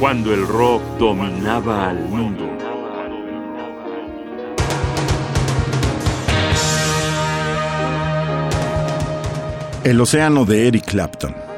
cuando el rock dominaba al mundo. El océano de Eric Clapton.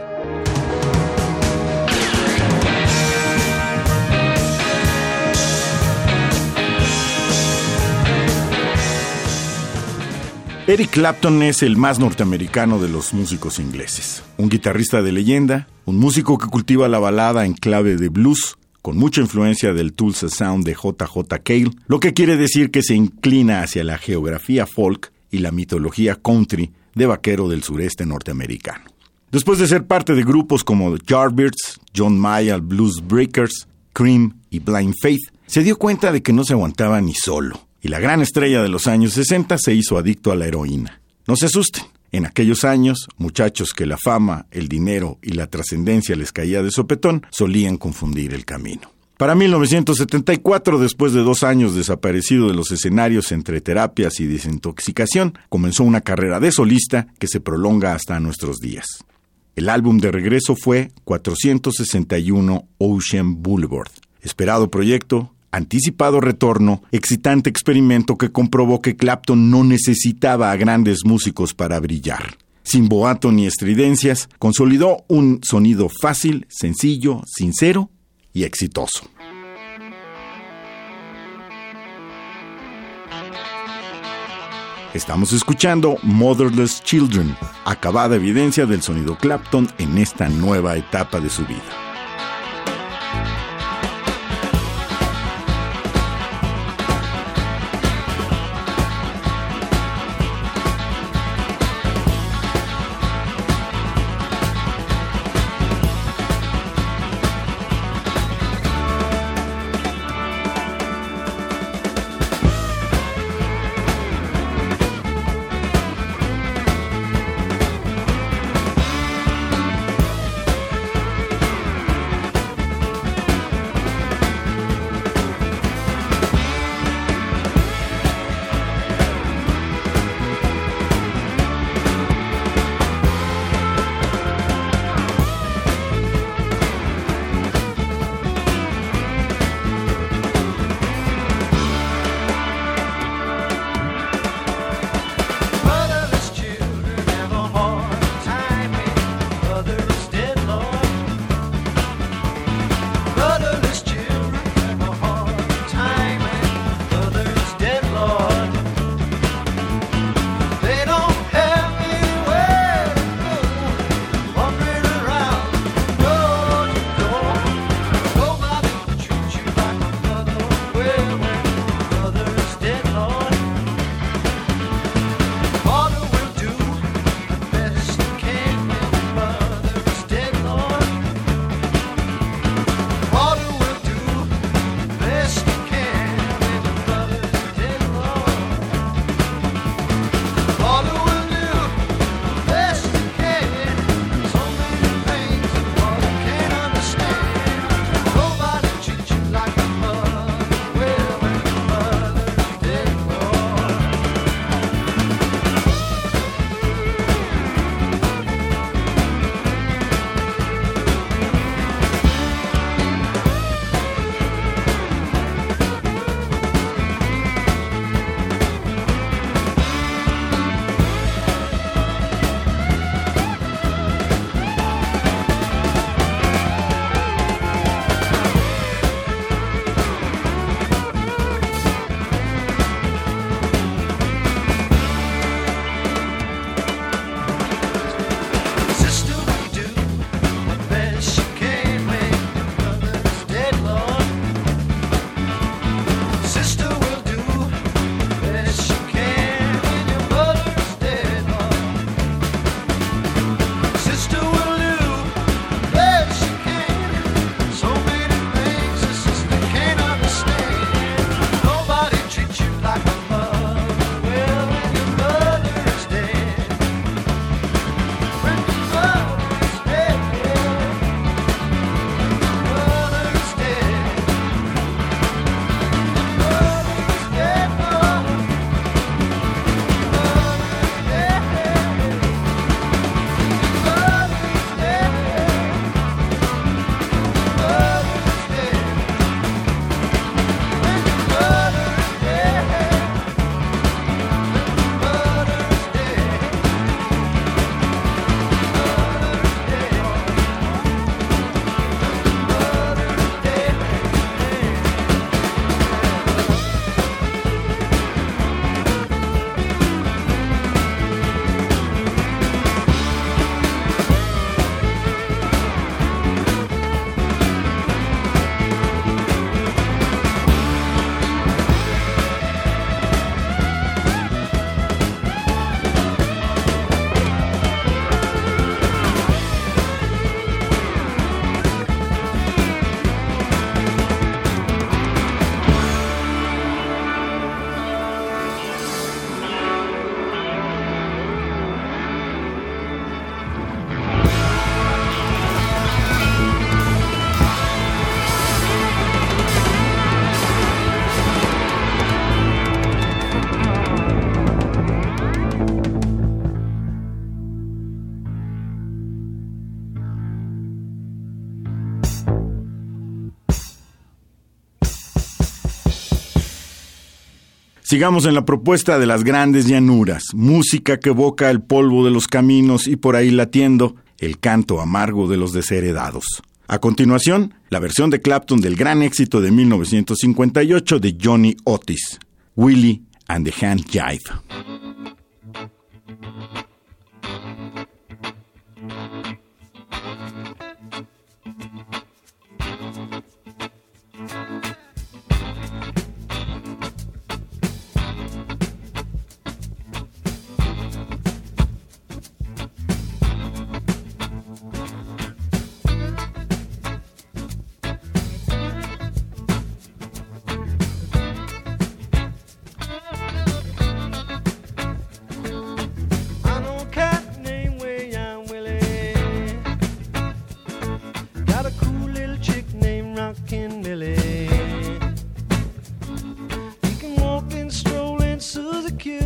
Eric Clapton es el más norteamericano de los músicos ingleses. Un guitarrista de leyenda, un músico que cultiva la balada en clave de blues, con mucha influencia del Tulsa Sound de JJ Cale, lo que quiere decir que se inclina hacia la geografía folk y la mitología country de vaquero del sureste norteamericano. Después de ser parte de grupos como The Yardbirds, John Mayall Blues Breakers, Cream y Blind Faith, se dio cuenta de que no se aguantaba ni solo y la gran estrella de los años 60 se hizo adicto a la heroína. No se asusten. En aquellos años, muchachos que la fama, el dinero y la trascendencia les caía de sopetón solían confundir el camino. Para 1974, después de dos años desaparecido de los escenarios entre terapias y desintoxicación, comenzó una carrera de solista que se prolonga hasta nuestros días. El álbum de regreso fue 461 Ocean Boulevard, esperado proyecto anticipado retorno, excitante experimento que comprobó que Clapton no necesitaba a grandes músicos para brillar. Sin boato ni estridencias, consolidó un sonido fácil, sencillo, sincero y exitoso. Estamos escuchando Motherless Children, acabada evidencia del sonido Clapton en esta nueva etapa de su vida. Sigamos en la propuesta de las grandes llanuras, música que evoca el polvo de los caminos y por ahí latiendo el canto amargo de los desheredados. A continuación, la versión de Clapton del gran éxito de 1958 de Johnny Otis, Willie and the Hand Jive.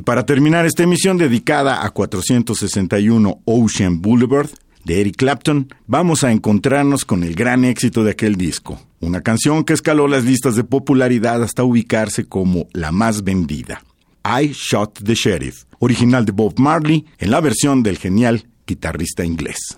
Y para terminar esta emisión dedicada a 461 Ocean Boulevard de Eric Clapton, vamos a encontrarnos con el gran éxito de aquel disco, una canción que escaló las listas de popularidad hasta ubicarse como la más vendida. I Shot the Sheriff, original de Bob Marley, en la versión del genial guitarrista inglés.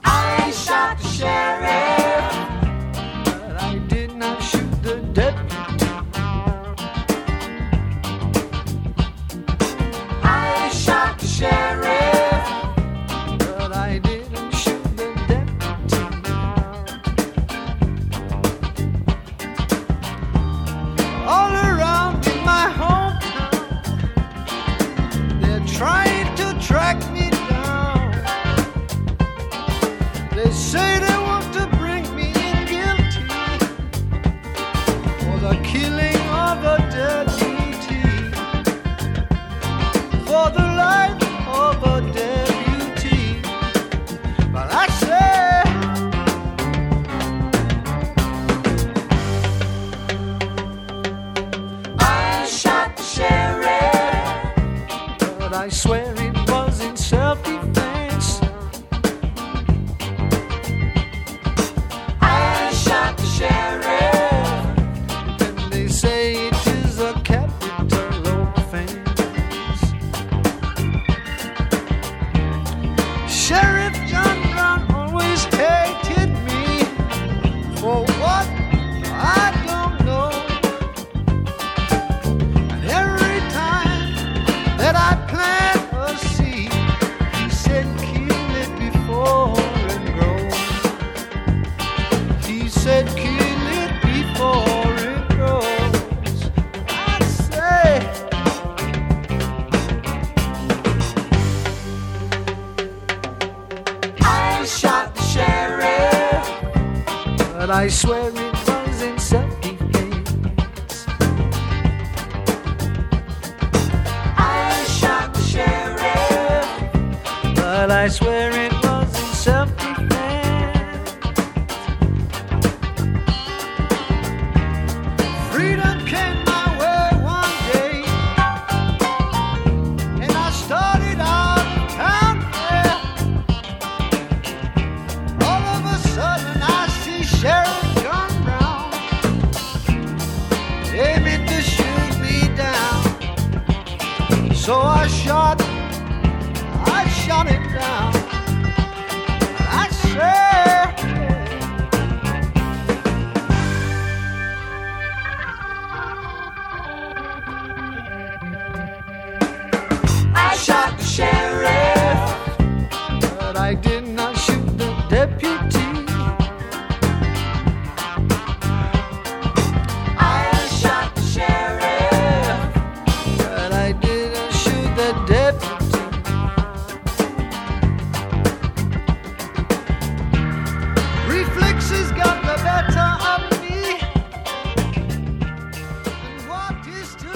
I swear it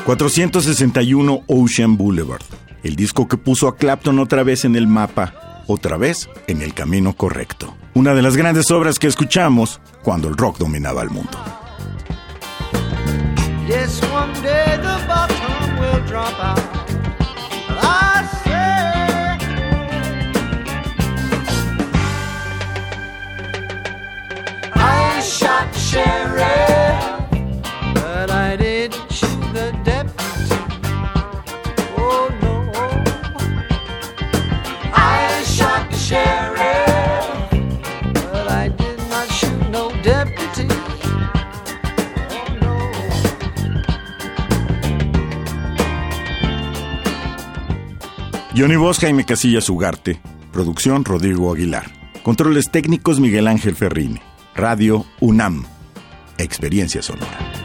461 Ocean Boulevard, el disco que puso a Clapton otra vez en el mapa, otra vez en el camino correcto. Una de las grandes obras que escuchamos cuando el rock dominaba el mundo. No. Johnny Voz, Jaime Casillas Ugarte. Producción Rodrigo Aguilar. Controles técnicos Miguel Ángel Ferrini. Radio UNAM. Experiencia sonora.